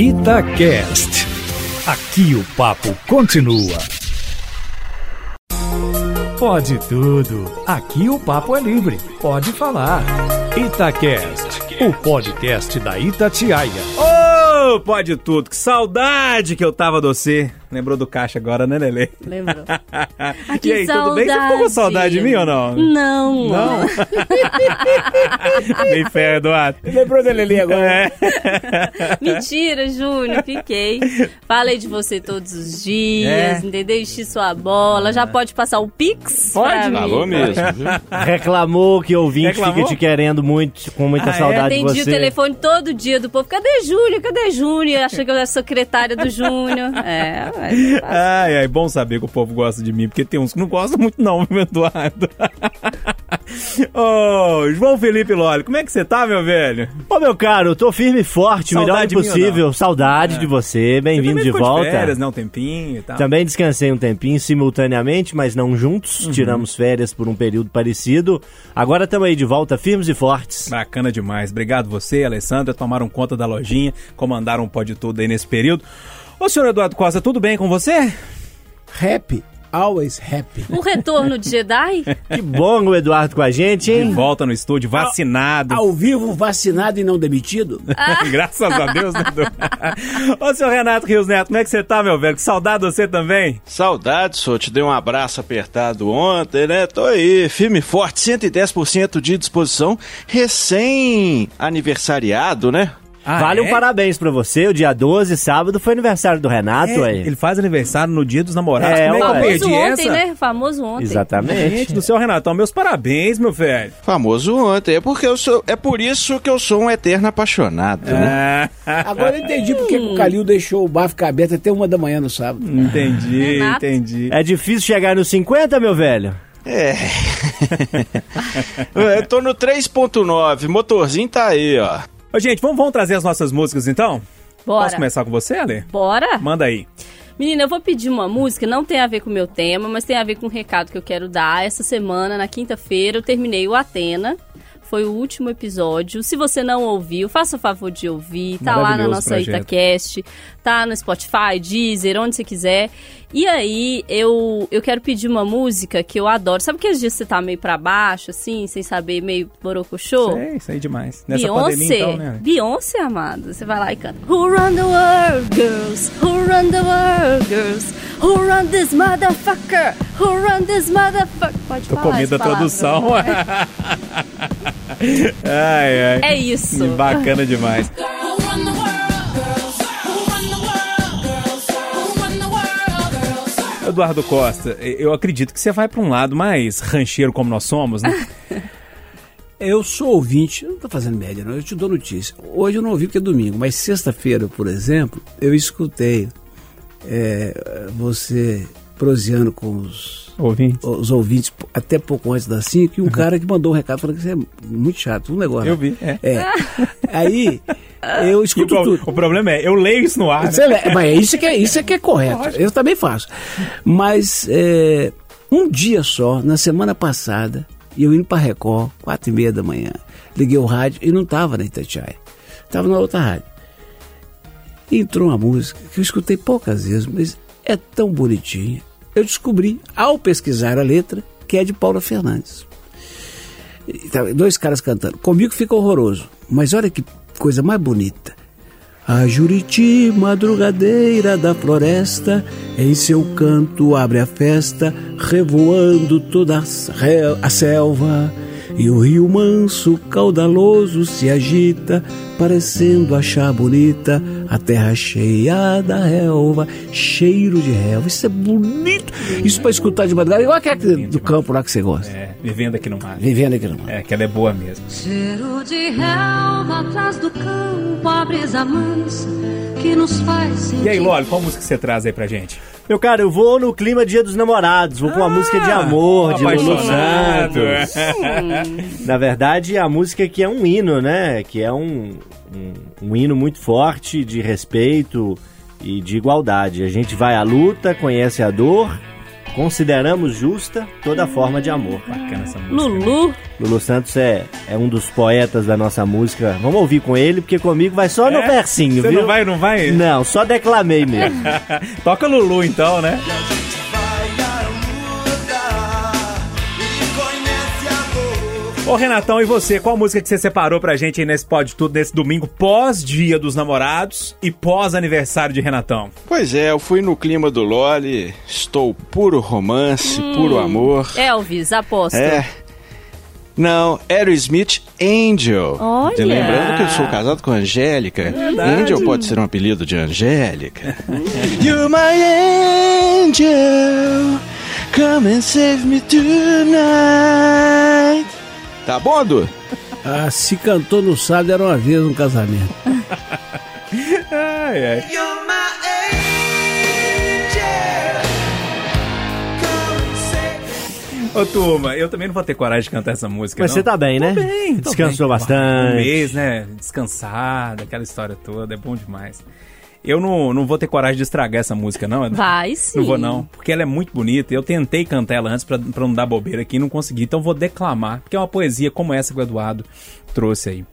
Itacast. Aqui o papo continua. Pode tudo. Aqui o papo é livre. Pode falar. Itacast, o podcast da Itatiaia. Ô, oh, pode tudo. Que saudade que eu tava de você. Lembrou do caixa agora, né, Lele? Lembrou. e aí, tudo bem? Você ficou com saudade de mim ou não? Não. Não? Bem fé, Eduardo. Lembrou da Lele agora? É. Mentira, Júnior, fiquei. Falei de você todos os dias, É. entendeu? Enchi sua bola. Já pode passar o Pix? Pode. pra mim? Falou mesmo? Reclamou que ouvinte Reclamou? fica te querendo muito, com muita Ah, é? saudade de Atendi você. o telefone todo dia do povo. Cadê Júnior? Cadê Júnior? Achei que eu era secretária do Júnior. É, mas... Ai, ai, bom saber que o povo gosta de mim, porque tem uns que não gostam muito não, viu, Eduardo? Ô, João Felipe Loli, como é que você tá, meu velho? Ô, meu caro, eu tô firme e forte, o melhor de não? Saudade É. de você, bem-vindo de volta. férias, né, um tempinho e tal. Também descansei um tempinho simultaneamente, mas não juntos. Uhum. Tiramos férias por um período parecido. Agora estamos aí de volta, firmes e fortes. Bacana demais. Obrigado você, Alessandra, tomaram conta da lojinha, comandaram o pode tudo aí nesse período. Ô, senhor Eduardo Costa, tudo bem com você? Happy, always happy. O retorno de Jedi? Que bom o Eduardo com a gente, De hein? volta no estúdio, vacinado. Ao vivo, vacinado e não demitido? Graças a Deus, né, Edu? Ô, senhor Renato Rios Neto, como é que você tá, meu velho? Que saudade de você também. Saudade, só te dei um abraço apertado ontem, né? Tô aí, firme e forte, 110% de disposição, recém-aniversariado, né? Ah, vale é? um parabéns pra você. O dia 12, sábado, foi aniversário do Renato É, aí. ele faz aniversário no dia dos namorados. É, como é que eu perdi Famoso ontem, essa? né? Famoso ontem. Exatamente. Gente do céu, Renatão, meus parabéns, meu velho. Famoso ontem, é porque eu sou, é por isso que eu sou um eterno apaixonado, né? Ah, Agora eu entendi porque que o Calil deixou o bar ficar aberto até uma da manhã no sábado. entendi, Renato. entendi. É difícil chegar nos 50, meu velho? É. eu tô no 3.9, motorzinho tá aí, ó. Ô, gente, vamos, vamos trazer as nossas músicas então? Bora. Posso começar com você, Ale? Bora? Manda aí. Menina, eu vou pedir uma música, não tem a ver com o meu tema, mas tem a ver com um recado que eu quero dar. Essa semana, na quinta-feira, eu terminei o Atena. Foi o último episódio. Se você não ouviu, faça o favor de ouvir. Tá lá na nossa projeto. Itacast, tá no Spotify, Deezer, onde você quiser. E aí, eu, eu quero pedir uma música que eu adoro. Sabe aqueles dias que você tá meio pra baixo, assim, sem saber, meio borocochô? Sei, isso aí demais. Nessa pandemia, Beyoncé, então, né? Beyoncé, amado. Você vai lá e canta. Who run the world, girls? Who run the world, girls? Who run this motherfucker? Who run this motherfucker? Pode Tô falar com medo da tradução. ai, ai. É isso. Bacana demais. Eduardo Costa, eu acredito que você vai pra um lado mais rancheiro como nós somos, né? Eu sou ouvinte, não tô fazendo média não, eu te dou notícia. Hoje eu não ouvi porque é domingo, mas sexta-feira, por exemplo, eu escutei é, você proseando com os, Ouvinte. os ouvintes até pouco antes das 5 e um cara que mandou um recado falando que isso é muito chato, um negócio. Eu lá. vi, é. É. Aí eu o, escuto pro- tudo. o problema é, eu leio isso no ar. né? Você le- mas isso que é, isso é que é correto. Eu também faço. Mas é, um dia só, na semana passada, eu indo para Record, quatro e meia da manhã, liguei o rádio e não estava na Itatiaia. Estava na outra rádio. Entrou uma música que eu escutei poucas vezes, mas é tão bonitinha. Eu descobri, ao pesquisar a letra, que é de Paula Fernandes. E tava Dois caras cantando. Comigo fica horroroso. Mas olha que coisa mais bonita. A Juriti, madrugadeira da floresta, em seu canto abre a festa, revoando toda a selva. E o rio manso, caudaloso, se agita, parecendo achar bonita a terra cheia da relva, cheiro de relva. Isso é bonito. Isso para escutar de madrugada, igual aquele do campo lá que você gosta. É, vivendo aqui no mar. Vivendo aqui no mar. É, que ela é boa mesmo. Cheiro de relva atrás do campo, a brisa mansa que nos faz sentir. E aí, Loli, qual música você traz aí pra gente? Meu cara, eu vou no clima Dia dos Namorados, vou com uma música de amor, de Lulu. Santos. Na verdade, a música que é um hino, né? Que é um, um, um hino muito forte de respeito e de igualdade. A gente vai à luta, conhece a dor Consideramos justa toda forma de amor. Bacana essa música. Lulu, Lulu Santos é, é um dos poetas da nossa música. Vamos ouvir com ele, porque comigo vai só no É? versinho, Você viu? não vai, não vai? Não, só declamei mesmo. Toca Lulu então, né? Ô Renatão, e você? Qual música que você separou pra gente aí nesse Pode Tudo, nesse domingo pós-dia dos namorados e pós-aniversário de Renatão? Pois é, eu fui no clima do Loli, estou puro romance, puro amor. Elvis, aposto. É. Não, Aerosmith Angel. Olha. E Lembrando que eu sou casado com a Angélica. Angel pode ser um apelido de Angélica. You're my angel. Come and save me tonight. Tá bom, Du? Ah, se cantou no sábado era uma vez um casamento. Ai, ai. Ô turma, eu também não vou ter coragem de cantar essa música. Mas não. você tá bem, né? Tô bem, tô Descansou bem. bastante. Um mês, né? Descansado, aquela história toda, é bom demais. Eu não, não vou ter coragem de estragar essa música, não. Vai sim. Não vou não, porque ela é muito bonita. Eu tentei cantar ela antes pra, pra não dar bobeira aqui e não consegui. Então vou declamar, porque é uma poesia como essa que o Eduardo trouxe aí.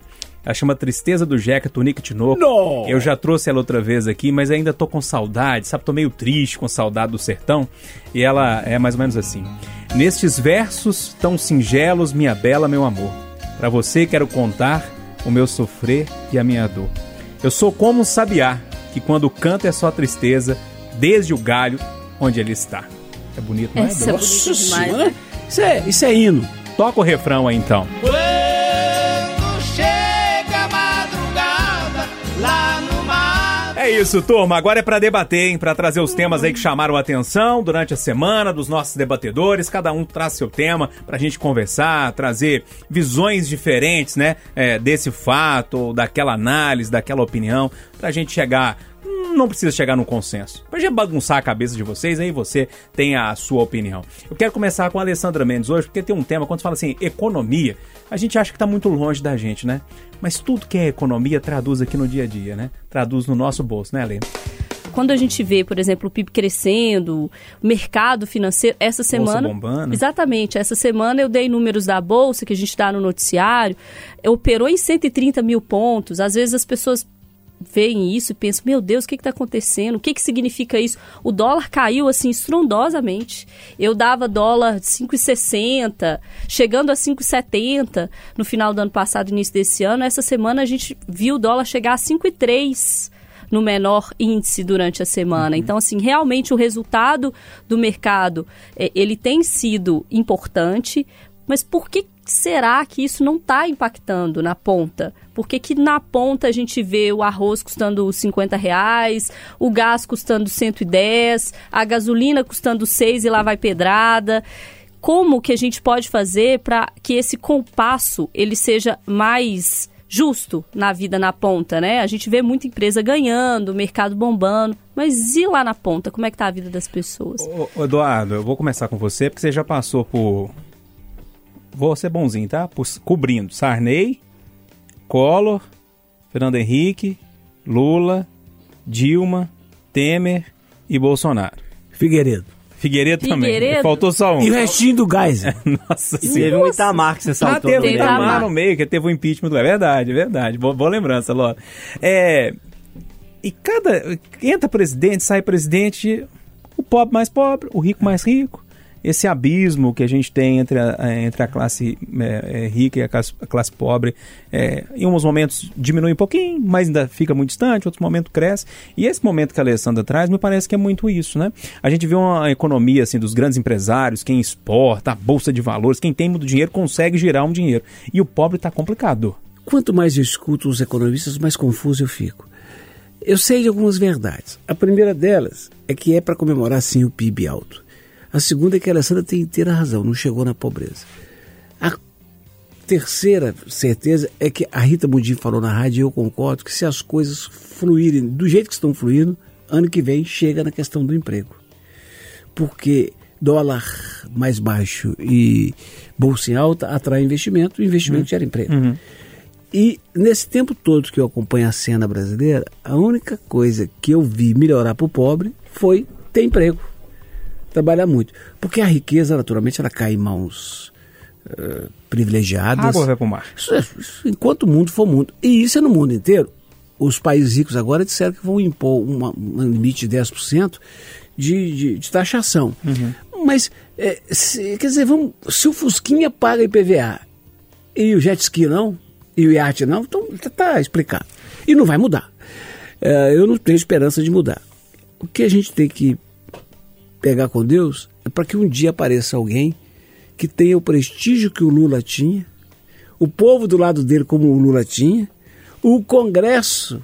Ela chama Tristeza do Jeca, Tunique Tinoco. Não. Eu já trouxe ela outra vez aqui, mas ainda tô com saudade, sabe? Tô meio triste com saudade do sertão. E ela é mais ou menos assim. Nestes versos tão singelos, minha bela, meu amor. Pra você quero contar o meu sofrer e a minha dor. Eu sou como um sabiá, que quando canta é só tristeza, desde o galho onde ele está. É bonito, não é? Essa é bonita demais, Senhora, né? Isso é, isso é hino. Toca o refrão aí então. É isso, turma. Agora é pra debater, hein? Pra trazer os temas aí que chamaram a atenção durante a semana dos nossos debatedores. Cada um traz seu tema pra gente conversar, trazer visões diferentes, né? é, desse fato, daquela análise, daquela opinião, pra gente chegar. Não precisa chegar num consenso. Pra gente bagunçar a cabeça de vocês, aí você tem a sua opinião. Eu quero começar com a Alessandra Mendes hoje, porque tem um tema, quando se fala assim, economia, a gente acha que tá muito longe da gente, né? Mas tudo que é economia traduz aqui no dia a dia, né? Traduz no nosso bolso, né, Ale? Quando a gente vê, por exemplo, o PIB crescendo, o mercado financeiro, essa semana. bombando. Exatamente. Essa semana eu dei números da Bolsa, que a gente dá no noticiário, operou em 130 mil pontos. Às vezes as pessoas veem isso e pensam, meu Deus, o que está acontecendo? O que, que significa isso? O dólar caiu assim estrondosamente. Eu dava dólar de 5,60, chegando a 5,70 no final do ano passado, início desse ano. Essa semana a gente viu o dólar chegar a 5,3 no menor índice durante a semana. Então, assim, realmente o resultado do mercado, eh, ele tem sido importante, mas por que será que isso não está impactando na ponta? Por que, que na ponta a gente vê o arroz custando 50 reais, o gás custando 110, a gasolina custando 6 e lá vai pedrada? Como que a gente pode fazer para que esse compasso ele seja mais justo na vida na ponta, né? A gente vê muita empresa ganhando, mercado bombando, mas e lá na ponta? Como é que tá a vida das pessoas? Ô, Eduardo, eu vou começar com você, porque você já passou por. Vou ser bonzinho, tá? Por... Cobrindo Sarney, Collor, Fernando Henrique, Lula, Dilma, Temer e Bolsonaro. Figueiredo. Figueiredo, também. Figueiredo? Faltou só um. E o restinho do Geyser. Nossa E senhora. teve um Itamar que você Ah, saltou teve no o meio. Itamar. No meio, que teve o impeachment do... É verdade, é verdade. Boa, boa lembrança, Ló. É... E cada... Entra presidente, sai presidente, o pobre mais pobre, o rico mais rico. Esse abismo que a gente tem entre a, entre a classe é, rica e a classe, a classe pobre, é, em uns momentos diminui um pouquinho, mas ainda fica muito distante, outros momentos cresce. E esse momento que a Alessandra traz, me parece que é muito isso, né? A gente vê uma economia assim dos grandes empresários, quem exporta, a bolsa de valores, quem tem muito dinheiro consegue girar um dinheiro. E o pobre está complicado. Quanto mais eu escuto os economistas, mais confuso eu fico. Eu sei de algumas verdades. A primeira delas é que é para comemorar sim o PIB alto. A segunda é que a Alessandra tem inteira razão, não chegou na pobreza. A terceira certeza é que a Rita Mudim falou na rádio e eu concordo que se as coisas fluírem do jeito que estão fluindo, ano que vem chega na questão do emprego. Porque dólar mais baixo e bolsa em alta atrai investimento, o investimento gera emprego. E nesse tempo todo que eu acompanho a cena brasileira, a única coisa que eu vi melhorar para o pobre foi ter emprego. Trabalhar muito. Porque a riqueza, naturalmente, ela cai em mãos eh, privilegiadas. A água vai pro mar. Isso é- isso enquanto o mundo for mundo. E isso é no mundo inteiro. Os países ricos agora disseram que vão impor uma- um limite de 10% de, de, de taxação. Mas, é, se- quer dizer, vamos, se o Fusquinha paga IPVA e o jet ski não, e o iate não, então está explicado. E não vai mudar. É, eu não tenho esperança de mudar. O que a gente tem que pegar com Deus é para que um dia apareça alguém que tenha o prestígio que o Lula tinha, o povo do lado dele como o Lula tinha, o Congresso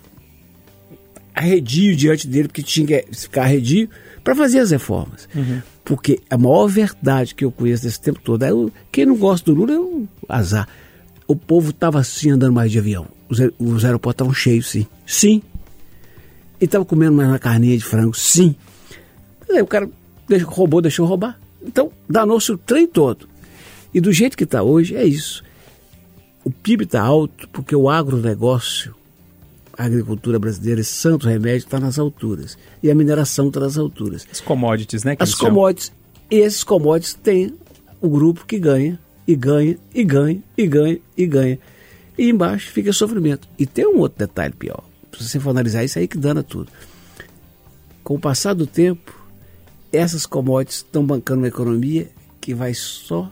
arredio diante dele, porque tinha que ficar arredio, para fazer as reformas. Porque a maior verdade que eu conheço desse tempo todo é o, quem não gosta do Lula é um azar. O povo estava assim andando mais de avião. Os, os aeroportos estavam cheios, sim. Sim. E estava comendo mais uma carninha de frango, sim. Aí o cara roubou, deixou roubar. Então, danou-se o trem todo. E do jeito que está hoje, é isso. O PIB está alto porque o agronegócio, a agricultura brasileira, esse santo remédio, está nas alturas. E a mineração está nas alturas. As commodities, né? As commodities. E esses commodities têm o grupo que ganha, e ganha, e ganha, e ganha, e ganha. E embaixo fica sofrimento. E tem um outro detalhe pior. Se você for analisar isso aí que dana tudo. Com o passar do tempo, essas commodities estão bancando uma economia que vai só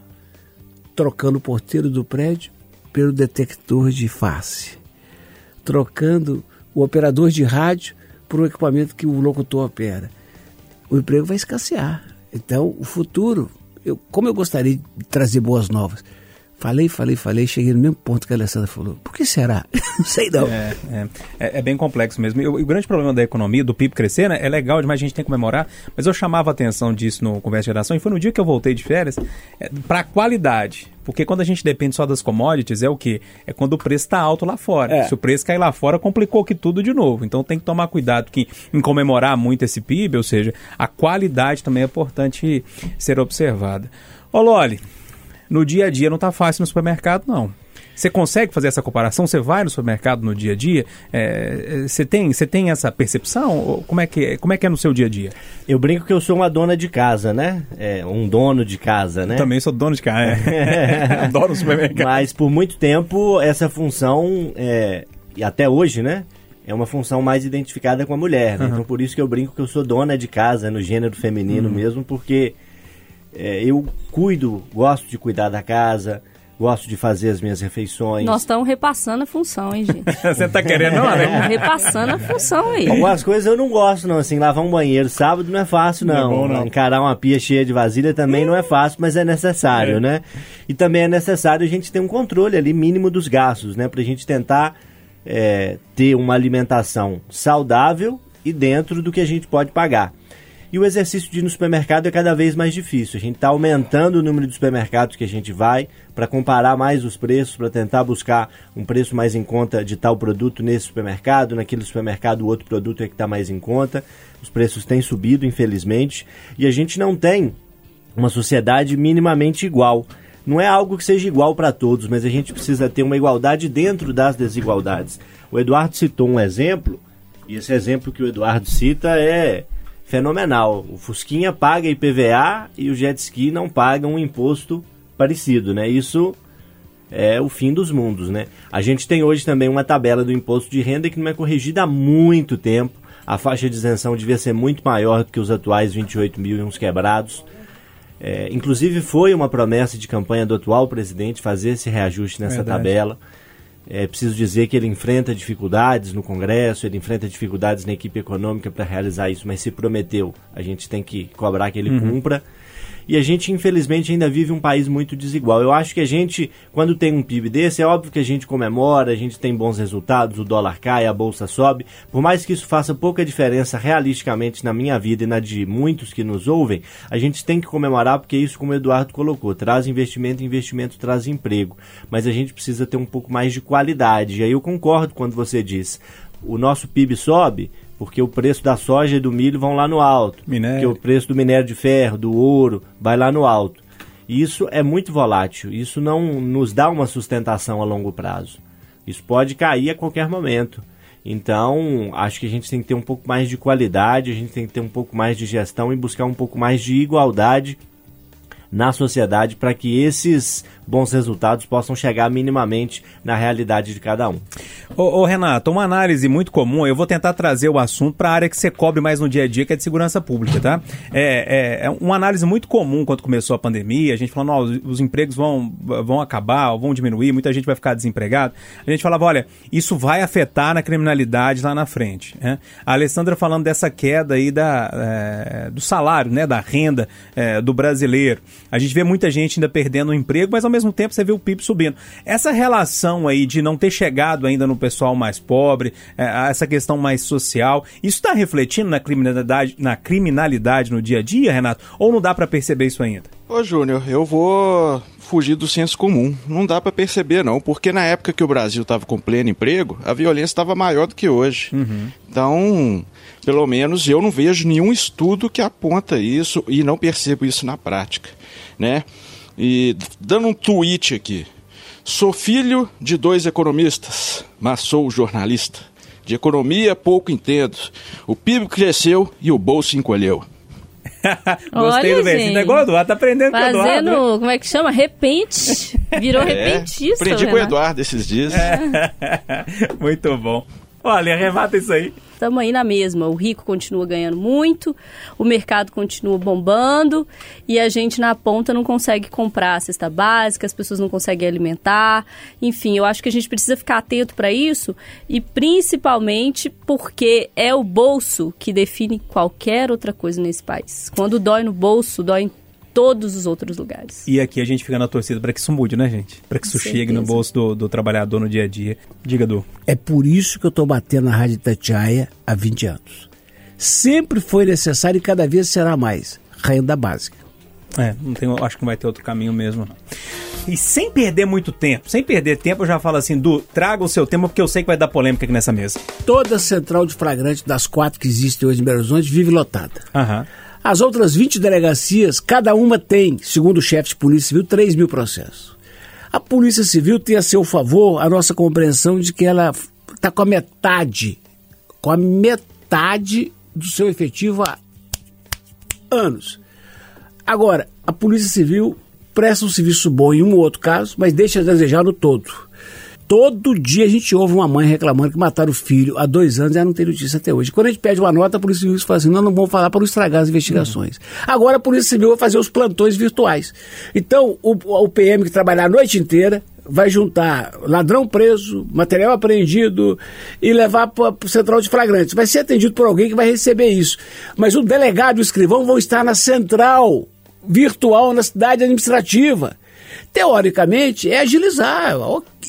trocando o porteiro do prédio pelo detector de face, trocando o operador de rádio por um equipamento que o locutor opera. O emprego vai escassear. Então, o futuro, eu, como eu gostaria de trazer boas novas, falei, falei, falei, cheguei no mesmo ponto que a Alessandra falou. Por que será? Não sei não. É, é, é, é bem complexo mesmo. E o, o grande problema da economia, do PIB crescer, né? É legal demais, a gente tem que comemorar, mas eu chamava a atenção disso no Conversa de Geração e foi no dia que eu voltei de férias, é, para qualidade. Porque quando a gente depende só das commodities, é o quê? É quando o preço está alto lá fora. É. Se o preço cair lá fora, complicou que tudo de novo. Então tem que tomar cuidado que em comemorar muito esse PIB, ou seja, a qualidade também é importante ser observada. Ô Loli, no dia a dia não tá fácil no supermercado, não. Você consegue fazer essa comparação? Você vai no supermercado no dia a dia? É, é, Você tem, você tem essa percepção? Como é, que, é- como é que é no seu dia a dia? Eu brinco que eu sou uma dona de casa, né? É, um dono de casa, né? Também sou dono de casa. É. Adoro o supermercado. Mas por muito tempo essa função, é, e até hoje, né? É uma função mais identificada com a mulher. né? Então por isso que eu brinco que eu sou dona de casa, no gênero feminino mesmo, porque é, eu cuido, gosto de cuidar da casa, gosto de fazer as minhas refeições. Nós estamos repassando a função, hein, gente? Você tá querendo, não, Estamos né? repassando a função aí. Algumas coisas eu não gosto, não. Assim, lavar um banheiro sábado não é fácil, Não é não. bom, não. Encarar uma pia cheia de vasilha também não é fácil, mas é necessário, É. né? E também é necessário a gente ter um controle ali mínimo dos gastos, né? Pra gente tentar é, ter uma alimentação saudável e dentro do que a gente pode pagar. E o exercício de ir no supermercado é cada vez mais difícil. A gente está aumentando o número de supermercados que a gente vai para comparar mais os preços, para tentar buscar um preço mais em conta de tal produto nesse supermercado, naquele supermercado o outro produto é que está mais em conta. Os preços têm subido, infelizmente, e a gente não tem uma sociedade minimamente igual. Não é algo que seja igual para todos, mas a gente precisa ter uma igualdade dentro das desigualdades. O Eduardo citou um exemplo, e esse exemplo que o Eduardo cita é fenomenal. O Fusquinha paga IPVA e o jet ski não paga um imposto parecido, né? Isso é o fim dos mundos, né? A gente tem hoje também uma tabela do imposto de renda que não é corrigida há muito tempo. A faixa de isenção devia ser muito maior do que os atuais 28 mil e uns quebrados. É, inclusive foi uma promessa de campanha do atual presidente fazer esse reajuste nessa Verdade. tabela. É preciso dizer que ele enfrenta dificuldades no Congresso, ele enfrenta dificuldades na equipe econômica para realizar isso, mas se prometeu, a gente tem que cobrar que ele cumpra. E a gente, infelizmente, ainda vive um país muito desigual. Eu acho que a gente, quando tem um PIB desse, é óbvio que a gente comemora, a gente tem bons resultados, o dólar cai, a bolsa sobe. Por mais que isso faça pouca diferença realisticamente na minha vida e na de muitos que nos ouvem, a gente tem que comemorar porque isso, como o Eduardo colocou, traz investimento, investimento traz emprego. Mas a gente precisa ter um pouco mais de qualidade. E aí eu concordo quando você diz, o nosso PIB sobe porque o preço da soja e do milho vão lá no alto. Minério. Porque o preço do minério de ferro, do ouro, vai lá no alto. E isso é muito volátil. Isso não nos dá uma sustentação a longo prazo. Isso pode cair a qualquer momento. Então, acho que a gente tem que ter um pouco mais de qualidade, a gente tem que ter um pouco mais de gestão e buscar um pouco mais de igualdade na sociedade para que esses bons resultados possam chegar minimamente na realidade de cada um. Ô, ô, Renato, uma análise muito comum, eu vou tentar trazer o assunto para a área que você cobre mais no dia a dia, que é de segurança pública, tá? É, é, é uma análise muito comum quando começou a pandemia, a gente falando, ó, os, os empregos vão, vão acabar, vão diminuir, muita gente vai ficar desempregado. A gente falava, olha, isso vai afetar na criminalidade lá na frente. Né? A Alessandra falando dessa queda aí da, é, do salário, né, da renda é, do brasileiro. A gente vê muita gente ainda perdendo o emprego, mas ao mesmo tempo você vê o PIB subindo. Essa relação aí de não ter chegado ainda no pessoal mais pobre, é, essa questão mais social, isso está refletindo na criminalidade, na criminalidade no dia a dia, Renato? Ou não dá para perceber isso ainda? Ô Júnior, eu vou fugir do senso comum. Não dá pra perceber não, porque na época que o Brasil estava com pleno emprego, a violência estava maior do que hoje. Então, pelo menos eu não vejo nenhum estudo que aponta isso e não percebo isso na prática, né? E dando um tweet aqui. Sou filho de dois economistas, mas sou jornalista. De economia pouco entendo. O PIB cresceu e o bolso encolheu. Gostei Olha, do gente. É igual o Eduardo, tá aprendendo com o Eduardo. Fazendo, né? como é que chama? Repente. Virou repentista. É, Aprendi com o. Eduardo esses dias. Muito bom. Olha, arremata isso aí. Estamos aí na mesma. O rico continua ganhando muito, o mercado continua bombando e a gente na ponta não consegue comprar a cesta básica, as pessoas não conseguem alimentar. Enfim, eu acho que a gente precisa ficar atento para isso e principalmente porque é o bolso que define qualquer outra coisa nesse país. Quando dói no bolso, dói em todos os outros lugares. E aqui a gente fica na torcida para que isso mude, né, gente? Para que isso chegue no bolso do, do trabalhador no dia a dia. Diga, Du. É por isso que eu estou batendo na Rádio Itatiaia há 20 anos. Sempre foi necessário e cada vez será mais. Renda básica. É, não tem, acho que não vai ter outro caminho mesmo. não. E sem perder muito tempo, sem perder tempo, eu já falo assim, Du, traga o seu tema, porque eu sei que vai dar polêmica aqui nessa mesa. Toda a central de flagrante das quatro que existem hoje em Belo Horizonte vive lotada. Aham. As outras 20 delegacias, cada uma tem, segundo o chefe de Polícia Civil, 3 mil processos. A Polícia Civil tem a seu favor a nossa compreensão de que ela está com a metade, com a metade do seu efetivo há anos. Agora, a Polícia Civil presta um serviço bom em um ou outro caso, mas deixa a desejar no todo. Todo dia a gente ouve uma mãe reclamando que mataram o filho há dois anos e ela não tem notícia até hoje. Quando a gente pede uma nota, a Polícia Civil fala assim: não, não vamos falar para não estragar as investigações. Agora a Polícia Civil vai fazer os plantões virtuais. Então, o, o PM que trabalhar a noite inteira vai juntar ladrão preso, material apreendido e levar para o central de flagrantes. Vai ser atendido por alguém que vai receber isso. Mas o delegado e o escrivão vão estar na central virtual, na cidade administrativa. Teoricamente, é agilizar.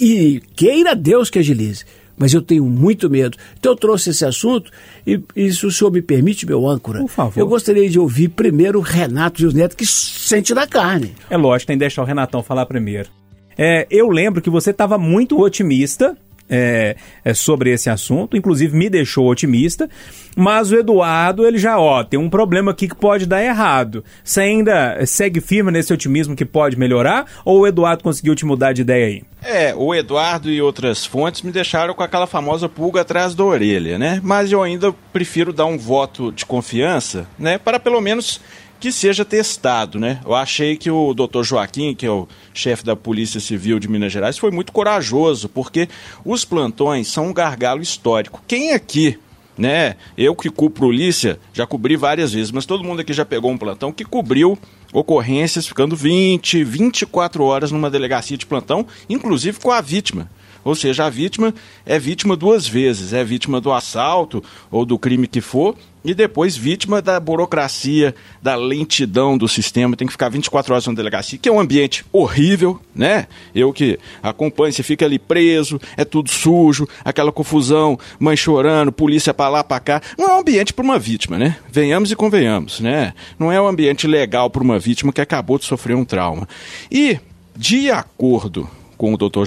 E queira Deus que agilize. Mas eu tenho muito medo. Então eu trouxe esse assunto e, e se o senhor me permite, meu âncora, Por favor. eu gostaria de ouvir primeiro o Renato Gil Neto, que sente da carne. É lógico, tem que deixar o Renatão falar primeiro. É, eu lembro que você estava muito otimista é, é, sobre esse assunto, inclusive me deixou otimista, mas o Eduardo, ele já, ó, tem um problema aqui que pode dar errado. Você ainda segue firme nesse otimismo que pode melhorar, ou o Eduardo conseguiu te mudar de ideia aí? É, o Eduardo e outras fontes me deixaram com aquela famosa pulga atrás da orelha, né? Mas eu ainda prefiro dar um voto de confiança, né? Para pelo menos que seja testado, né? Eu achei que o Dr. Joaquim, que é o chefe da Polícia Civil de Minas Gerais, foi muito corajoso, porque os plantões são um gargalo histórico. Quem aqui né? Eu que cubro polícia, já cobri várias vezes, mas todo mundo aqui já pegou um plantão que cobriu ocorrências ficando 20, 24 horas numa delegacia de plantão, inclusive com a vítima. Ou seja, a vítima é vítima duas vezes, é vítima do assalto ou do crime que for, e depois vítima da burocracia, da lentidão do sistema, tem que ficar 24 horas na delegacia, que é um ambiente horrível, né? Eu que acompanho, você fica ali preso, é tudo sujo, aquela confusão, mãe chorando, polícia pra lá, pra cá. Não é um ambiente para uma vítima, né? Venhamos e convenhamos, né? Não é um ambiente legal para uma vítima que acabou de sofrer um trauma. E, de acordo com o Dr.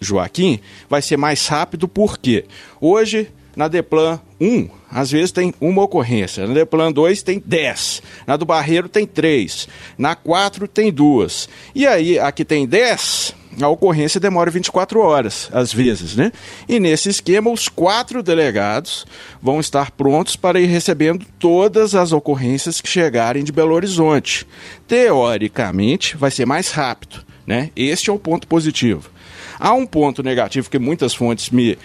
Joaquim, vai ser mais rápido porque hoje Na Deplan 1, às vezes tem uma ocorrência. Na Deplan 2 tem 10. Na do Barreiro tem 3. Na 4 tem duas. E aí, aqui tem 10, a ocorrência demora 24 horas, às vezes, né? E nesse esquema, os quatro delegados vão estar prontos para ir recebendo todas as ocorrências que chegarem de Belo Horizonte. Teoricamente, vai ser mais rápido, né? Este é o ponto positivo. Há um ponto negativo que muitas fontes me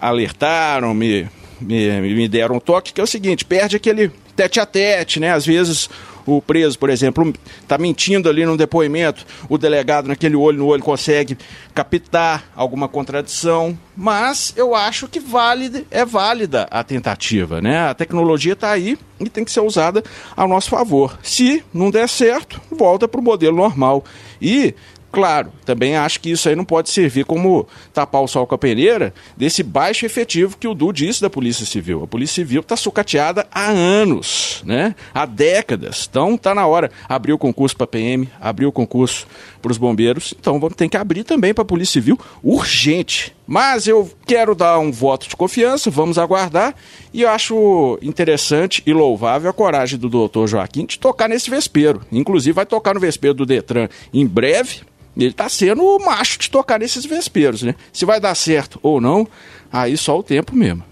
alertaram, me, me, me deram um toque, que é o seguinte: perde aquele tete a tete, né? Às vezes o preso, por exemplo, está mentindo ali num depoimento, o delegado naquele olho no olho consegue captar alguma contradição, mas eu acho que válida, é válida a tentativa, né? A tecnologia está aí e tem que ser usada ao nosso favor. Se não der certo, volta para o modelo normal. E Claro, também acho que isso aí não pode servir como tapar o sol com a peneira desse baixo efetivo que o Du disse da Polícia Civil. A Polícia Civil está sucateada há anos, né? há décadas. Então está na hora. Abrir o concurso para a PM, abrir o concurso para os bombeiros. Então vamos ter que abrir também para a Polícia Civil urgente. Mas eu quero dar um voto de confiança, vamos aguardar. E eu acho interessante e louvável a coragem do doutor Joaquim de tocar nesse vespeiro. Inclusive vai tocar no vespeiro do Detran em breve. Ele está sendo o macho de tocar nesses vesperos, né? Se vai dar certo ou não, aí só o tempo mesmo.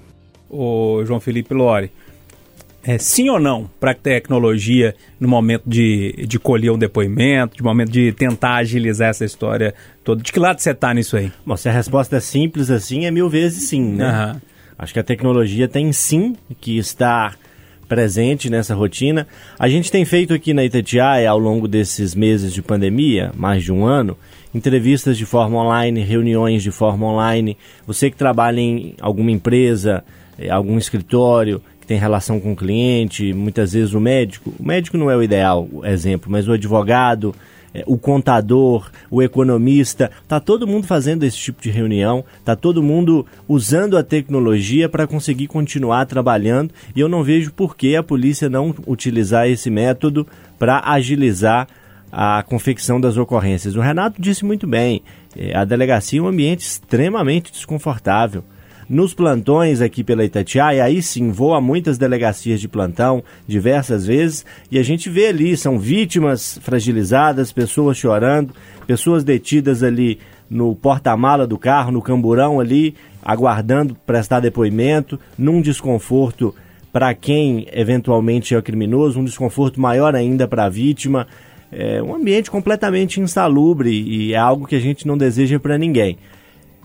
Ô, João Felipe Lore, é sim ou não para a tecnologia no momento de, de colher um depoimento, de momento de tentar agilizar essa história toda? De que lado você tá nisso aí? Bom, se a resposta é simples assim, é mil vezes sim, né? Aham. Acho que a tecnologia tem sim que estar presente nessa rotina. A gente tem feito aqui na Itatiaia, ao longo desses meses de pandemia, mais de um ano, entrevistas de forma online, reuniões de forma online. Você que trabalha em alguma empresa, eh, algum escritório, que tem relação com o cliente, muitas vezes o médico. O médico não é o ideal o exemplo, mas o advogado, o contador, o economista, tá todo mundo fazendo esse tipo de reunião, tá todo mundo usando a tecnologia para conseguir continuar trabalhando e eu não vejo por que a polícia não utilizar esse método para agilizar a confecção das ocorrências. O Renato disse muito bem, eh, a delegacia é um ambiente extremamente desconfortável. Nos plantões aqui pela Itatiaia, aí sim, vou a muitas delegacias de plantão, diversas vezes, e a gente vê ali, são vítimas fragilizadas, pessoas chorando, pessoas detidas ali no porta-mala do carro, no camburão ali, aguardando prestar depoimento, num desconforto para quem eventualmente é criminoso, um desconforto maior ainda para a vítima. É um ambiente completamente insalubre e é algo que a gente não deseja para ninguém.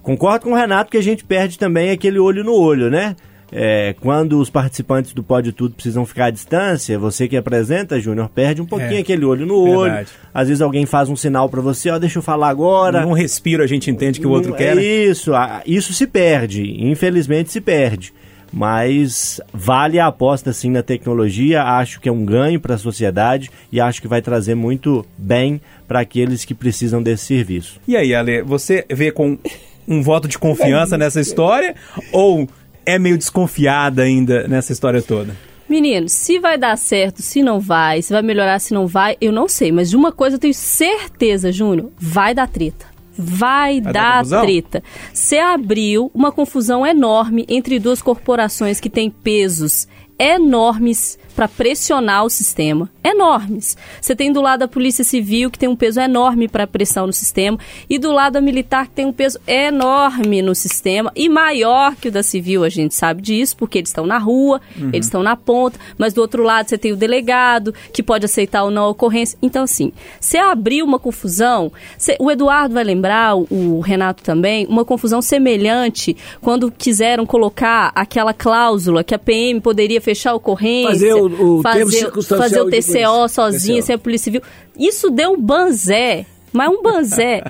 Concordo com o Renato que a gente perde também aquele olho no olho, né? É, quando os participantes do Pode Tudo precisam ficar à distância, você que apresenta, Júnior, perde um pouquinho É, aquele olho no olho. verdade. Às vezes alguém faz um sinal para você, ó, deixa eu falar agora. Num respiro a gente entende que o outro quer, né? Isso, a- isso se perde, infelizmente se perde. Mas vale a aposta sim na tecnologia, acho que é um ganho para a sociedade e acho que vai trazer muito bem para aqueles que precisam desse serviço. E aí, Ale, você vê com um voto de confiança nessa história ou é meio desconfiada ainda nessa história toda? Menino, se vai dar certo, se não vai, se vai melhorar, se não vai, eu não sei. Mas de uma coisa eu tenho certeza, Júnior, vai dar treta. Vai, dar dar confusão? treta. Você abriu uma confusão enorme entre duas corporações que têm pesos enormes para pressionar o sistema. Enormes. Você tem do lado a Polícia Civil, que tem um peso enorme para pressão no sistema, e do lado a militar, que tem um peso enorme no sistema, e maior que o da Civil, a gente sabe disso, porque eles estão na rua, eles estão na ponta, mas do outro lado você tem o delegado, que pode aceitar ou não a ocorrência. Então, assim, se abrir uma confusão, cê- o Eduardo vai lembrar, o, o Renato também, uma confusão semelhante quando quiseram colocar aquela cláusula que a PM poderia fechar a ocorrência, Fazer o- fazer, fazer o TCO TCO. sem a Polícia Civil. Isso deu um banzé. Mas um banzé.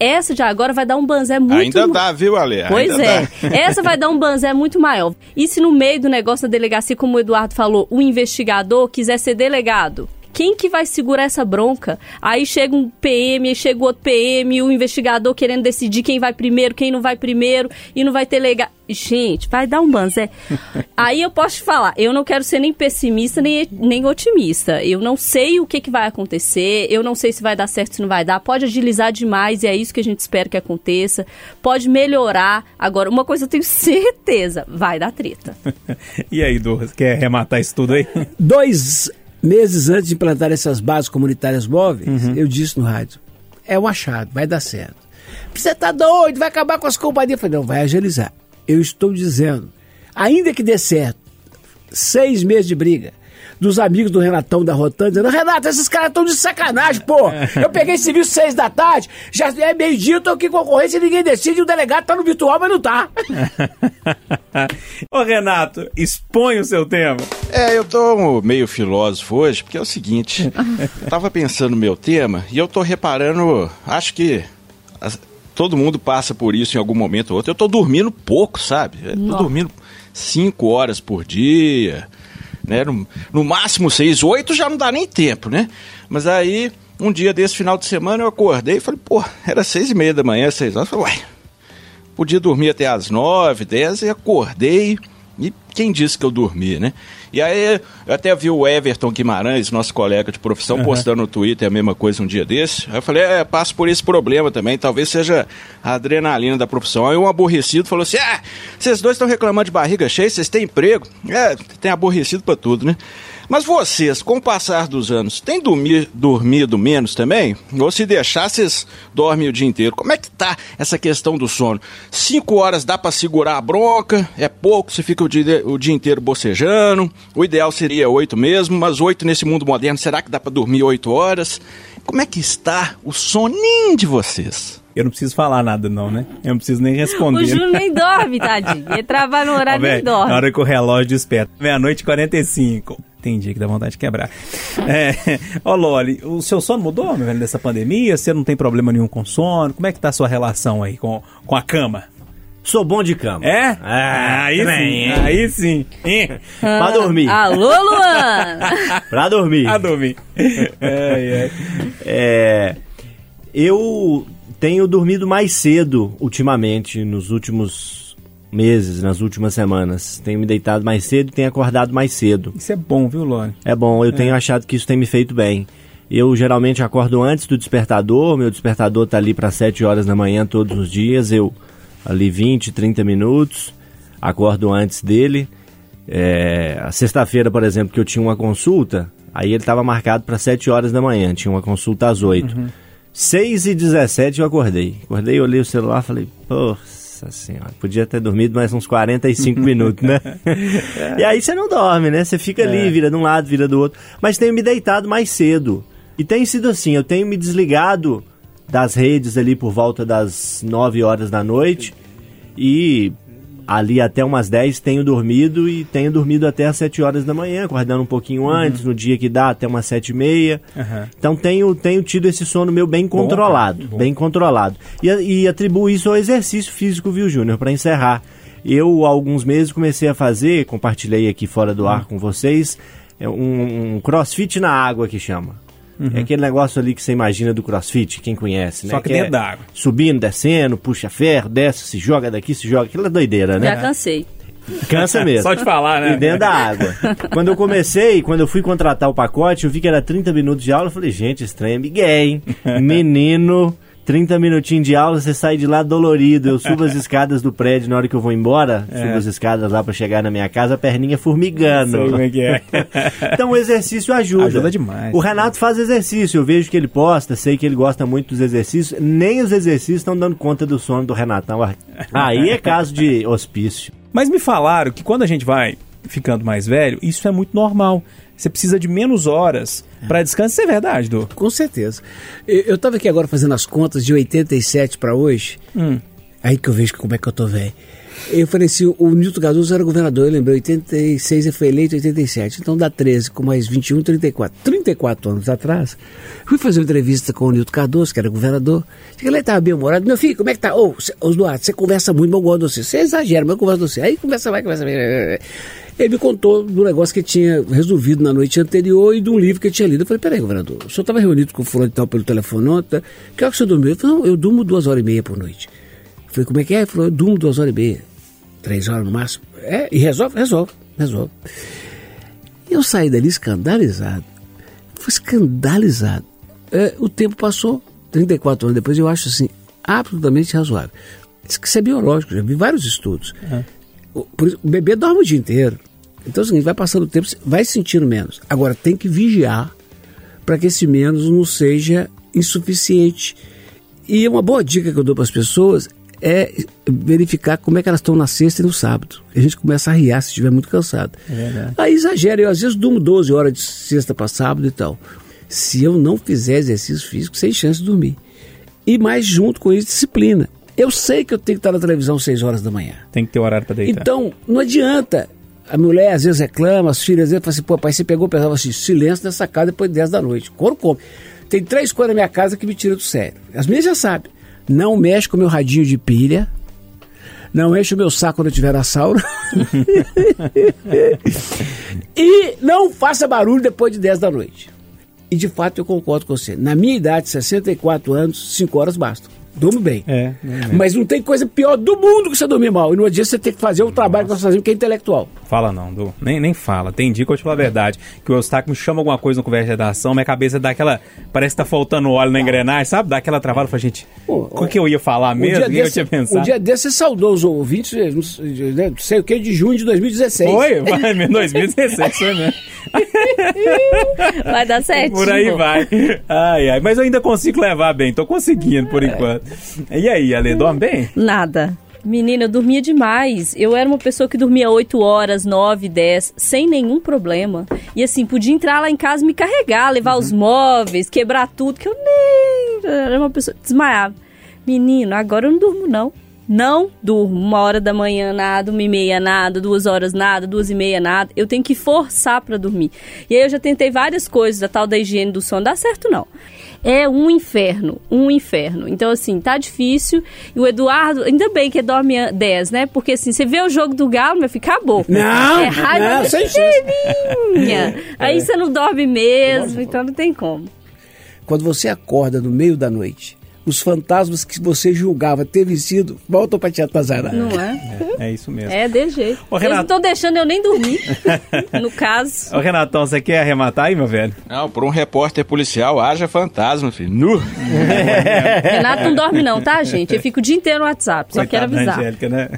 Essa de agora vai dar um banzé muito Ainda dá, viu, Ale? Pois Ainda é. dá. Essa vai dar um banzé muito maior. E se no meio do negócio da delegacia, como o Eduardo falou, o investigador quiser ser delegado? Quem que vai segurar essa bronca? Aí chega um PM, aí chega o outro PM, o investigador querendo decidir quem vai primeiro, quem não vai primeiro, e não vai ter legal. Gente, vai dar um banzé. Aí eu posso te falar, eu não quero ser nem pessimista nem, nem otimista. Eu não sei o que, que vai acontecer, eu não sei se vai dar certo, se não vai dar. Pode agilizar demais e é isso que a gente espera que aconteça. Pode melhorar. Agora, uma coisa eu tenho certeza, vai dar treta. E aí, Du, quer arrematar isso tudo aí? Dois meses antes de implantar essas bases comunitárias móveis, Uhum. eu disse no rádio: é um achado, vai dar certo. Você tá doido, vai acabar com as companhias. Eu falei: não, vai agilizar. Eu estou dizendo, ainda que dê certo, seis meses de briga. Dos amigos do Renatão da Rotan, dizendo: Renato, esses caras estão de sacanagem, pô. Eu peguei esse serviço seis da tarde, já é meio-dia, eu tô aqui com concorrência e ninguém decide. O delegado tá no virtual, mas não tá. Ô, Renato, expõe o seu tema. É, eu tô meio filósofo hoje, porque é o seguinte, eu tava pensando no meu tema e eu tô reparando, acho que as- todo mundo passa por isso em algum momento ou outro. Eu tô dormindo pouco, sabe? Eu tô dormindo cinco horas por dia, né? No, no máximo seis, oito já não dá nem tempo, né? Mas aí, um dia desse final de semana eu acordei e falei, pô, era seis e meia da manhã, seis horas. Eu falei, uai, podia dormir até às nove, dez, e acordei. E quem disse que eu dormi, né? E aí, eu até vi o Everton Guimarães, nosso colega de profissão, postando no Twitter a mesma coisa um dia desse. Aí eu falei, é, passo por esse problema também, talvez seja a adrenalina da profissão. Aí um aborrecido falou assim: ah, vocês dois estão reclamando de barriga cheia, vocês têm emprego? É, tem aborrecido pra tudo, né? Mas vocês, com o passar dos anos, têm dormi- dormido menos também? Ou se deixar, vocês dormem o dia inteiro? Como é que tá essa questão do sono? Cinco horas dá pra segurar a bronca? É pouco, você fica o dia, o dia inteiro bocejando. O ideal seria oito mesmo, mas oito nesse mundo moderno, será que dá pra dormir oito horas? Como é que está o soninho de vocês? Eu não preciso falar nada, não, né? Eu não preciso nem responder. O Júnior nem dorme, tadinho. Ele trabalha no horário e dorme. na hora que o relógio desperta. Meia-noite e 45. Tem dia que dá vontade de quebrar. É, ó, Loli, o seu sono mudou, meu velho, dessa pandemia? Você não tem problema nenhum com sono? Como é que tá a sua relação aí com, com a cama? Sou bom de cama. É? Ah, aí sim, hein? aí sim. Hein? Pra dormir. Alô, Luana! Pra dormir. A dormir. Ai, ai. É, eu tenho dormido mais cedo ultimamente, nos últimos meses, nas últimas semanas. Tenho me deitado mais cedo e tenho acordado mais cedo. Isso é bom, viu, Loli? É bom, eu tenho achado que isso tem me feito bem. Eu geralmente acordo antes do despertador, meu despertador tá ali para 7 horas da manhã todos os dias, eu ali 20, 30 minutos, acordo antes dele. É, a sexta-feira, por exemplo, que eu tinha uma consulta, aí ele estava marcado para 7 horas da manhã, tinha uma consulta às 8. 6 e 17 eu acordei. Acordei, olhei o celular falei, nossa senhora, podia ter dormido mais uns 45 minutos, né? e aí você não dorme, né? Você fica ali, vira de um lado, vira do outro. Mas tenho me deitado mais cedo. E tem sido assim, eu tenho me desligado das redes ali por volta das 9 horas da noite e ali até umas 10 tenho dormido e tenho dormido até as 7 horas da manhã, acordando um pouquinho antes, no dia que dá até umas 7 e meia. Aham. Então tenho, tenho tido esse sono meu bem controlado, cara, bom. bem controlado. E, e atribuo isso ao exercício físico, viu, Júnior? Para encerrar. Eu, há alguns meses, comecei a fazer, compartilhei aqui fora do Hum. ar com vocês, é um, um crossfit na água que chama. É aquele negócio ali que você imagina do crossfit, quem conhece, né? Uhum. Só que é dentro d'água. Subindo, descendo, puxa ferro, desce, se joga daqui, se joga. Aquilo é doideira, né? Já cansei. Cansa mesmo. Só de falar, né? E dentro da água. quando eu comecei, quando eu fui contratar o pacote, eu vi que era 30 minutos de aula. Eu falei, gente, estranho é Miguel, hein? Menino, 30 minutinhos de aula, você sai de lá dolorido. Eu subo as escadas do prédio na hora que eu vou embora, subo as escadas lá pra chegar na minha casa, a perninha formigando. Sei como é que é. Então o exercício ajuda. Ajuda demais. O Renato faz exercício, eu vejo que ele posta, sei que ele gosta muito dos exercícios. Nem os exercícios estão dando conta do sono do Renatão. Aí é caso de hospício. Mas me falaram que quando a gente vai ficando mais velho, isso é muito normal. Você precisa de menos horas pra descanso. Isso é verdade, Du? Com certeza. Eu, eu tava aqui agora fazendo as contas de 87 para hoje. Hum. Aí que eu vejo como é que eu tô velho. Eu falei assim, o Nilton Cardoso era governador, eu lembrei, 86 ele foi eleito em 87, então dá 13, com mais 21, 34. 34 anos atrás, fui fazer uma entrevista com o Nilton Cardoso, que era governador. Cheguei lá, ele estava bem humorado. Meu filho, como é que tá? Ô, ô Duarte, você conversa muito, mas eu gosto de você. Você exagera, mas eu converso com você. Aí conversa vai, conversa vai. Ele me contou do negócio que tinha resolvido na noite anterior e de um livro que ele tinha lido. Eu falei, peraí, governador, o senhor estava reunido com o fulano e tal pelo telefone ontem, que hora que o senhor dormiu? Ele falou, não, eu durmo duas horas e meia por noite. Eu falei, como é que é? Ele falou, eu durmo duas horas e meia, três horas no máximo. É, e resolve? Resolve, resolve. Eu saí dali escandalizado. Fui escandalizado. É, o tempo passou, 34 anos depois, eu acho assim, absolutamente razoável. Diz que isso é biológico, já vi vários estudos. O, por o bebê dorme o dia inteiro. Então seguinte, vai passando o tempo, vai sentindo menos. Agora, tem que vigiar para que esse menos não seja insuficiente. E uma boa dica que eu dou para as pessoas é verificar como é que elas estão na sexta e no sábado. A gente começa a riar se estiver muito cansado. Aí exagera, eu às vezes durmo 12 horas de sexta para sábado e tal. Se eu não fizer exercício físico, sem chance de dormir. E mais junto com isso, disciplina. Eu sei que eu tenho que estar na televisão 6 horas da manhã. Tem que ter horário pra deitar. Então, não adianta. A mulher às vezes reclama, as filhas às vezes falam assim, pô, pai, você pegou, pensava assim, silêncio nessa casa depois de 10 da noite. Couro come. Tem três coisas na minha casa que me tiram do sério. As minhas já sabem. Não mexe com o meu radinho de pilha. Não enche o meu saco quando eu estiver na sauna. e não faça barulho depois de 10 da noite. E de fato eu concordo com você. Na minha idade, 64 anos, 5 horas bastam. Durmo bem. É, Mas não tem coisa pior do mundo que você dormir mal. E no dia você tem que fazer o trabalho que você fazendo, que é intelectual. Fala não, Du. Nem, nem fala. Tem dia que eu te falo a verdade. Que o Eustáquio me chama alguma coisa no conversa de redação, minha cabeça dá aquela. Parece que tá faltando óleo na engrenagem, sabe? Dá aquela travada. Eu falo, gente, o que eu ia falar mesmo? O que, eu tinha pensado? um dia desse você saudou os ouvintes, eh, não sei, né, não sei o que, de junho de 2016. Foi, vai, 2016 foi mesmo. Vai dar certo. Por aí vai. Ai, ai. Mas eu ainda consigo levar bem, tô conseguindo por enquanto. E aí, Ale, dorme bem? Nada. Menina, eu dormia demais. Eu era uma pessoa que dormia 8 horas, 9, 10, sem nenhum problema. E assim, podia entrar lá em casa me carregar, levar os móveis, quebrar tudo, que eu nem. Era uma pessoa. Desmaiava. Menino, agora eu não durmo, não. Não durmo. Uma hora da manhã, nada, uma e meia, nada, duas horas, nada, duas e meia, nada. Eu tenho que forçar pra dormir. E aí eu já tentei várias coisas, a tal da higiene do sono. Dá certo, não. É um inferno, um inferno. Então, assim, tá difícil. E o Eduardo, ainda bem que dorme a- 10, né? Porque, assim, você vê o jogo do Galo, meu filho, acabou. Não, é raiva não, sem chance. velhinha. Aí você não dorme mesmo, então não tem como. Quando você acorda no meio da noite, os fantasmas que você julgava ter vencido voltam pra te atazarar. Não é? É isso mesmo. É desse jeito. Ô, Eles Renato. não estão deixando eu nem dormir, no caso. Ô, Renatão, você quer arrematar aí, meu velho? Não, por um repórter policial, haja fantasma, filho. Nu! Renato não dorme não, tá, gente? Eu fico o dia inteiro no WhatsApp, só quero Coitada da avisar. Angélica, né?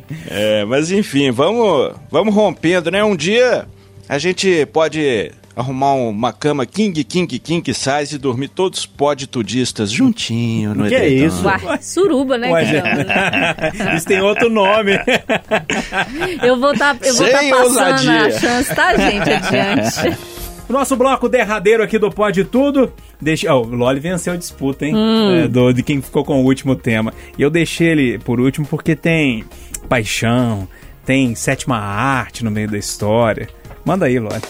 É, mas enfim, vamos, vamos rompendo, né? Um dia a gente pode arrumar uma cama king, king, king size e dormir todos podtudistas juntinho no Que é edredom. isso? Uai, suruba, né? Né? Isso tem outro nome. Eu vou estar eu vou tá passando ousadia. a chance, tá, gente? Adiante. O nosso bloco derradeiro aqui do Pode Tudo. Deixa... Oh, o Loli venceu a disputa, hein? É, do, de quem ficou com o último tema. E eu deixei ele por último porque tem paixão, tem sétima arte no meio da história. Manda aí, Loli.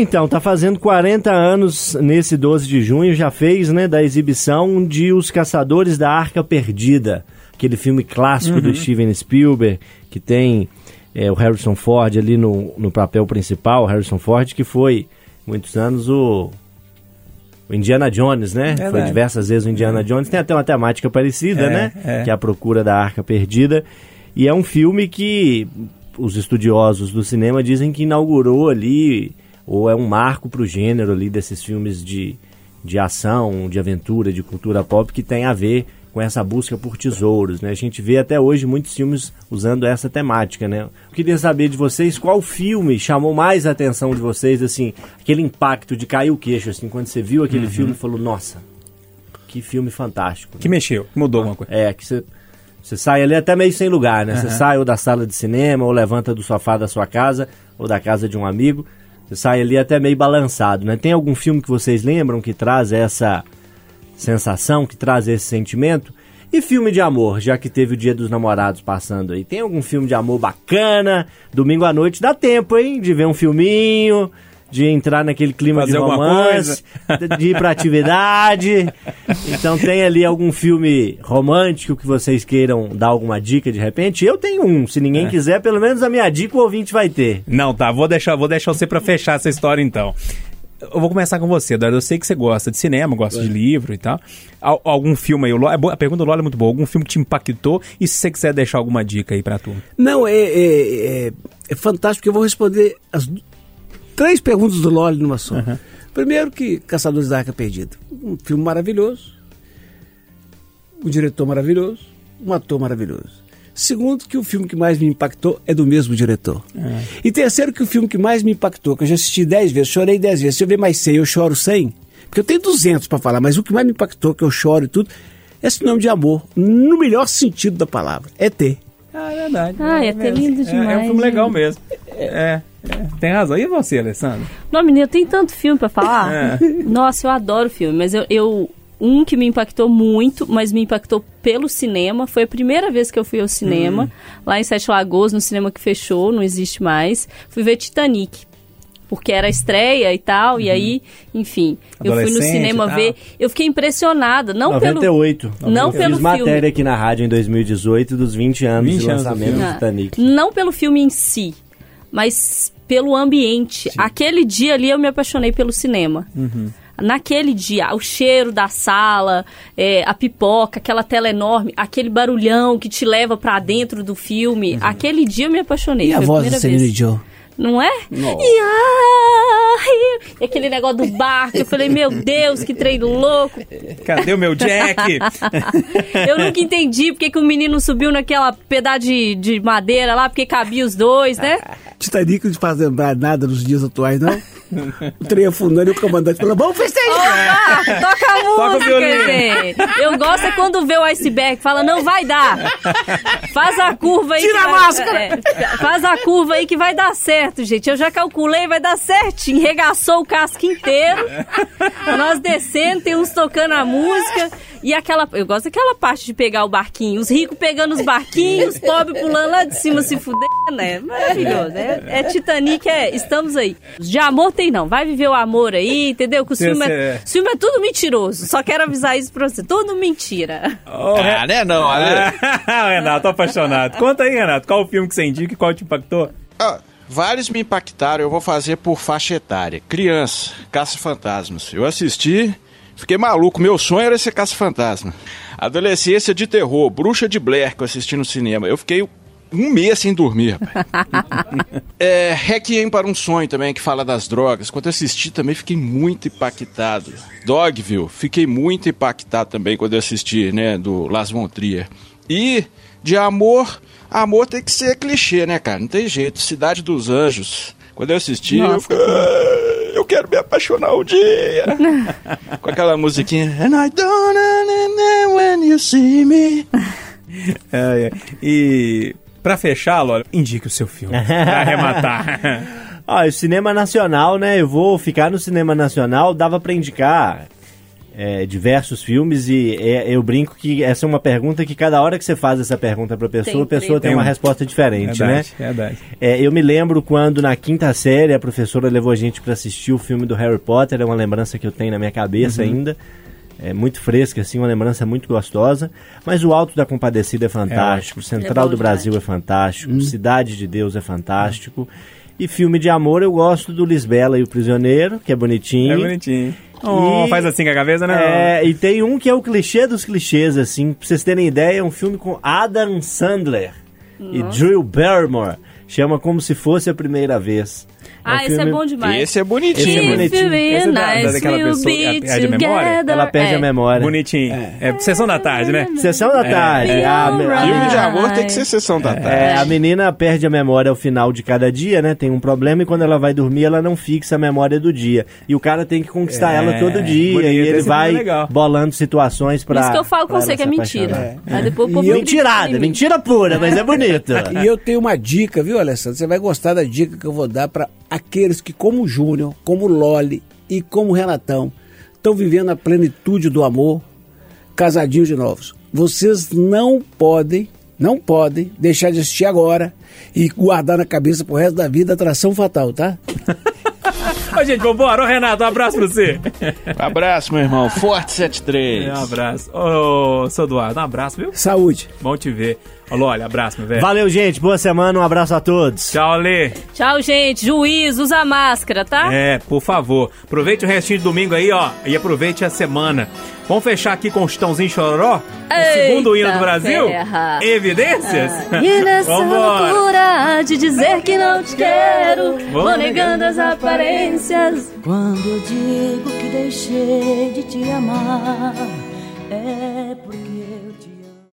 Então, tá fazendo 40 anos nesse 12 de junho, já fez, né, da exibição de Os Caçadores da Arca Perdida, aquele filme clássico do Steven Spielberg, que tem é, o Harrison Ford ali no, no papel principal, o Harrison Ford, que foi muitos anos o, o Indiana Jones, né? Verdade. Foi diversas vezes o Indiana Jones. Tem até uma temática parecida, É, né? é. Que é a procura da Arca Perdida. E é um filme que os estudiosos do cinema dizem que inaugurou ali, ou é um marco para o gênero ali desses filmes de, de ação, de aventura, de cultura pop, que tem a ver com essa busca por tesouros, né? A gente vê até hoje muitos filmes usando essa temática, né? Eu queria saber de vocês qual filme chamou mais a atenção de vocês, assim, aquele impacto de cair o queixo, assim, quando você viu aquele filme e falou, nossa, que filme fantástico. Que mexeu, que mudou alguma coisa. É, que você, você sai ali até meio sem lugar, né? Você sai ou da sala de cinema, ou levanta do sofá da sua casa, ou da casa de um amigo. Você sai ali até meio balançado, né? Tem algum filme que vocês lembram que traz essa sensação, que traz esse sentimento? E filme de amor, já que teve o Dia dos Namorados passando aí. Tem algum filme de amor bacana? Domingo à noite dá tempo, hein? De ver um filminho, de entrar naquele clima Fazer de romance, de ir pra atividade. Então tem ali algum filme romântico que vocês queiram dar alguma dica de repente? Eu tenho um, se ninguém É. quiser, pelo menos a minha dica o ouvinte vai ter. Não, tá, vou deixar, vou deixar você pra fechar essa história então. Eu vou começar com você, Eduardo. Eu sei que você gosta de cinema, gosta de livro e tal. Al- algum filme aí, é a pergunta do Lola é muito boa. Algum filme que te impactou? E se você quiser deixar alguma dica aí pra turma? Não, é, é, é, é fantástico que eu vou responder as três perguntas do Loli numa só. Primeiro que Caçadores da Arca Perdida. Um filme maravilhoso, um diretor maravilhoso, um ator maravilhoso. Segundo que o filme que mais me impactou é do mesmo diretor. E terceiro que o filme que mais me impactou, que eu já assisti dez vezes, chorei dez vezes. Se eu ver mais 100, eu choro 100. Porque eu tenho 200 para falar, mas o que mais me impactou, que eu choro e tudo, é esse nome de amor, no melhor sentido da palavra. É ter. Ah, é verdade. Ah, é até lindo É, demais. é um filme legal mesmo. É, é, tem razão. E você, Alessandro? Não, menina, tem tanto filme pra falar. É. Nossa, eu adoro filme, mas eu, eu- Um que me impactou muito, mas me impactou pelo cinema. Foi a primeira vez que eu fui ao cinema, Hum. lá em Sete Lagoas, no cinema que fechou, não existe mais. Fui ver Titanic. Porque era a estreia e tal, e aí, enfim, eu fui no Uhum. Cinema tal. ver. Eu fiquei impressionada, não pelo. 98. Não Eu pelo Fiz matéria filme. aqui na rádio em 2018 dos 20 anos 20 de anos do lançamento do Ah, Titanic. Não pelo filme em si, mas pelo ambiente. Aquele dia ali eu me apaixonei pelo cinema. Uhum. Naquele dia, o cheiro da sala, é, a pipoca, aquela tela enorme, aquele barulhão que te leva pra dentro do filme. Aquele dia eu me apaixonei. E a voz da primeira Celine. Dion? Não é? Nossa. E, e aquele negócio do barco, eu falei, meu Deus, que trem louco. Cadê o meu Jack? Eu nunca entendi porque que o menino subiu naquela pedaço de, de madeira lá, porque cabia os dois, né? Titanic não te faz lembrar nada dos dias atuais, não? o trem afundando e o comandante falando, vamos festejar! Opa, toca a Toca música, gente. Eu gosto é quando vê o iceberg, fala, não vai dar. Faz a curva aí. Tira que a vai- máscara. é, faz a curva aí que vai dar certo, gente. Eu já calculei, vai dar certinho. Regaçou o casco inteiro. Nós descendo, tem uns tocando a música. E aquela. Eu gosto daquela parte de pegar o barquinho. Os ricos pegando os barquinhos, os pobres pulando lá de cima se fudendo, né? Maravilhoso. É, é Titanic, é. Estamos aí. De amor tem não. Vai viver o amor aí, entendeu? Que o filme é, é- o filme é tudo mentiroso. Só quero avisar isso pra você. Tudo mentira. Ah, né não, Ale? Renato, tô apaixonado. Conta aí, Renato, qual o filme que você indica e qual te impactou? Ah, vários me impactaram, eu vou fazer por faixa etária. Criança, Caça-Fantasmas. Eu assisti, fiquei maluco, meu sonho era ser Caça-Fantasma. Adolescência de terror, Bruxa de Blair, que eu assisti no cinema. Eu fiquei um mês sem dormir, rapaz. é, Requiem para um Sonho também, que fala das drogas. Quando eu assisti também fiquei muito impactado. Dogville, fiquei muito impactado também quando eu assisti, né, do Las Von Trier. E de amor, amor tem que ser clichê, né, cara? Não tem jeito. Cidade dos Anjos. Quando eu assisti, eu Nossa. fiquei, "Ah, eu quero me apaixonar um dia. Com aquela musiquinha. And I don't know when you see me. É, é. E pra fechar, Lola, indique o seu filme. pra arrematar. Ah, o cinema nacional, né? Eu vou ficar no cinema nacional, dava pra indicar é, diversos filmes e é, eu brinco que essa é uma pergunta que cada hora que você faz essa pergunta pra pessoa, Tem a pessoa tem Tem uma um- resposta diferente, né? verdade, verdade. É, eu me lembro quando na quinta série a professora levou a gente pra assistir o filme do Harry Potter, é uma lembrança que eu tenho na minha cabeça Uhum. ainda. É muito fresca, assim, uma lembrança muito gostosa. Mas o Alto da Compadecida é fantástico, Central É do Brasil é fantástico, Cidade de Deus é fantástico. E filme de amor eu gosto do Lisbela e o Prisioneiro, que é bonitinho. É bonitinho. Oh, E- faz assim com a cabeça, né? É, e tem um que é o clichê dos clichês, assim, pra vocês terem ideia, é um filme com Adam Sandler e Drew Barrymore. Chama Como Se Fosse a Primeira Vez. É um Ah, esse é bom demais. Esse é bonitinho. Esse é bonitinho. be Esse é da- nice, daquela pessoa- é- é de memória? together. Ela perde É. a memória. Bonitinho. É. Sessão da tarde, né? Sessão da tarde. É. A, me- a- Filme de amor tem que ser sessão da tarde. é, a menina perde a memória ao final de cada dia, né? Tem um problema e quando ela vai dormir, ela não fixa a memória do dia. E o cara tem que conquistar É, ela todo dia. bonito, e ele esse vai é bolando situações pra. Isso que eu falo com pra você ela que é mentira. Aí depois o E Mentirada, mentira pura, mas é bonito. E eu tenho uma dica, viu, Alessandro? Você vai gostar da dica que eu vou dar para aqueles que, como o Júnior, como o Loli e como o Renatão, estão vivendo a plenitude do amor, casadinhos de novos. vocês não podem, não podem deixar de assistir agora e guardar na cabeça pro resto da vida Atração Fatal, tá? Ô, gente, vambora. Ô, Renato, um abraço pra você. Abraço, meu irmão. Forte 73. Um abraço. Ô, seu Eduardo, um abraço, viu? Saúde. Bom te ver. Alô, olha, abraço, meu velho. Valeu, gente. Boa semana. Um abraço a todos. Tchau, Lê. Tchau, gente. Juiz, usa máscara, tá? É, por favor. Aproveite o restinho de domingo aí, ó. E aproveite a semana. Vamos fechar aqui com o Chitãozinho Chororó? O Eita segundo hino do Brasil? ferra. Evidências? E nessa Vambora. loucura de dizer que não te quero, vou Vamos negando as aparências. Quando eu digo que deixei de te amar, é porque eu